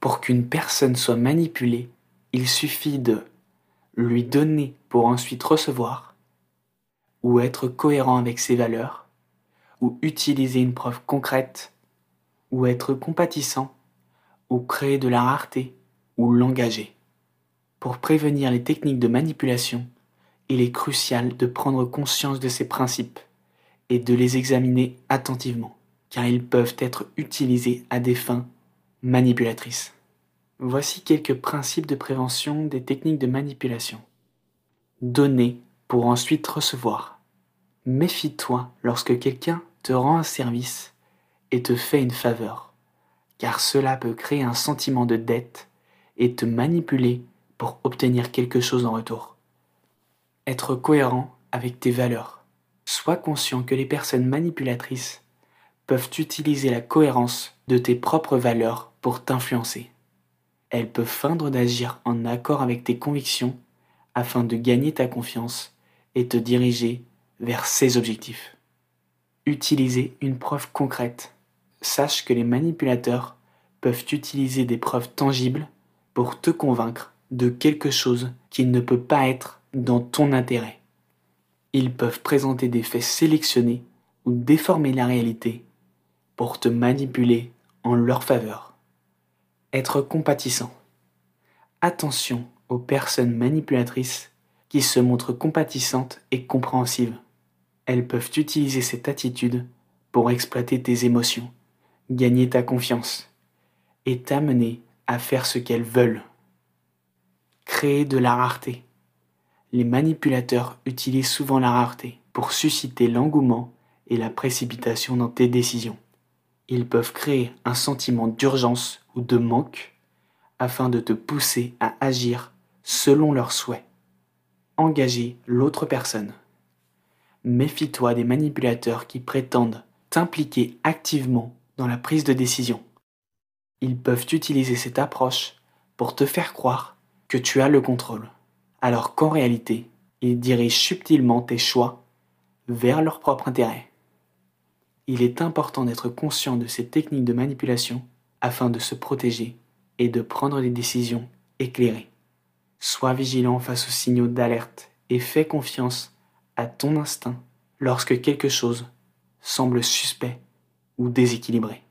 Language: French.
Pour qu'une personne soit manipulée, il suffit de lui donner pour ensuite recevoir, ou être cohérent avec ses valeurs, ou utiliser une preuve concrète, ou être compatissant, ou créer de la rareté, ou l'engager. Pour prévenir les techniques de manipulation, il est crucial de prendre conscience de ces principes et de les examiner attentivement, car ils peuvent être utilisés à des fins manipulatrices. Voici quelques principes de prévention des techniques de manipulation. Donner pour ensuite recevoir. Méfie-toi lorsque quelqu'un te rend un service et te fait une faveur, car cela peut créer un sentiment de dette et te manipuler pour obtenir quelque chose en retour. Être cohérent avec tes valeurs. Sois conscient que les personnes manipulatrices peuvent utiliser la cohérence de tes propres valeurs pour t'influencer. Elles peuvent feindre d'agir en accord avec tes convictions afin de gagner ta confiance et te diriger vers ses objectifs. Utiliser une preuve concrète. Sache que les manipulateurs peuvent utiliser des preuves tangibles pour te convaincre de quelque chose qui ne peut pas être dans ton intérêt. Ils peuvent présenter des faits sélectionnés ou déformer la réalité pour te manipuler en leur faveur. Être compatissant. Attention aux personnes manipulatrices qui se montrent compatissantes et compréhensives. Elles peuvent utiliser cette attitude pour exploiter tes émotions, gagner ta confiance et t'amener à faire ce qu'elles veulent. Créer de la rareté. Les manipulateurs utilisent souvent la rareté pour susciter l'engouement et la précipitation dans tes décisions. Ils peuvent créer un sentiment d'urgence de manque afin de te pousser à agir selon leurs souhaits. Engager l'autre personne. Méfie-toi des manipulateurs qui prétendent t'impliquer activement dans la prise de décision. Ils peuvent utiliser cette approche pour te faire croire que tu as le contrôle, alors qu'en réalité, ils dirigent subtilement tes choix vers leur propre intérêt il est important d'être conscient de ces techniques de manipulation afin de se protéger et de prendre des décisions éclairées. Sois vigilant face aux signaux d'alerte et fais confiance à ton instinct lorsque quelque chose semble suspect ou déséquilibré.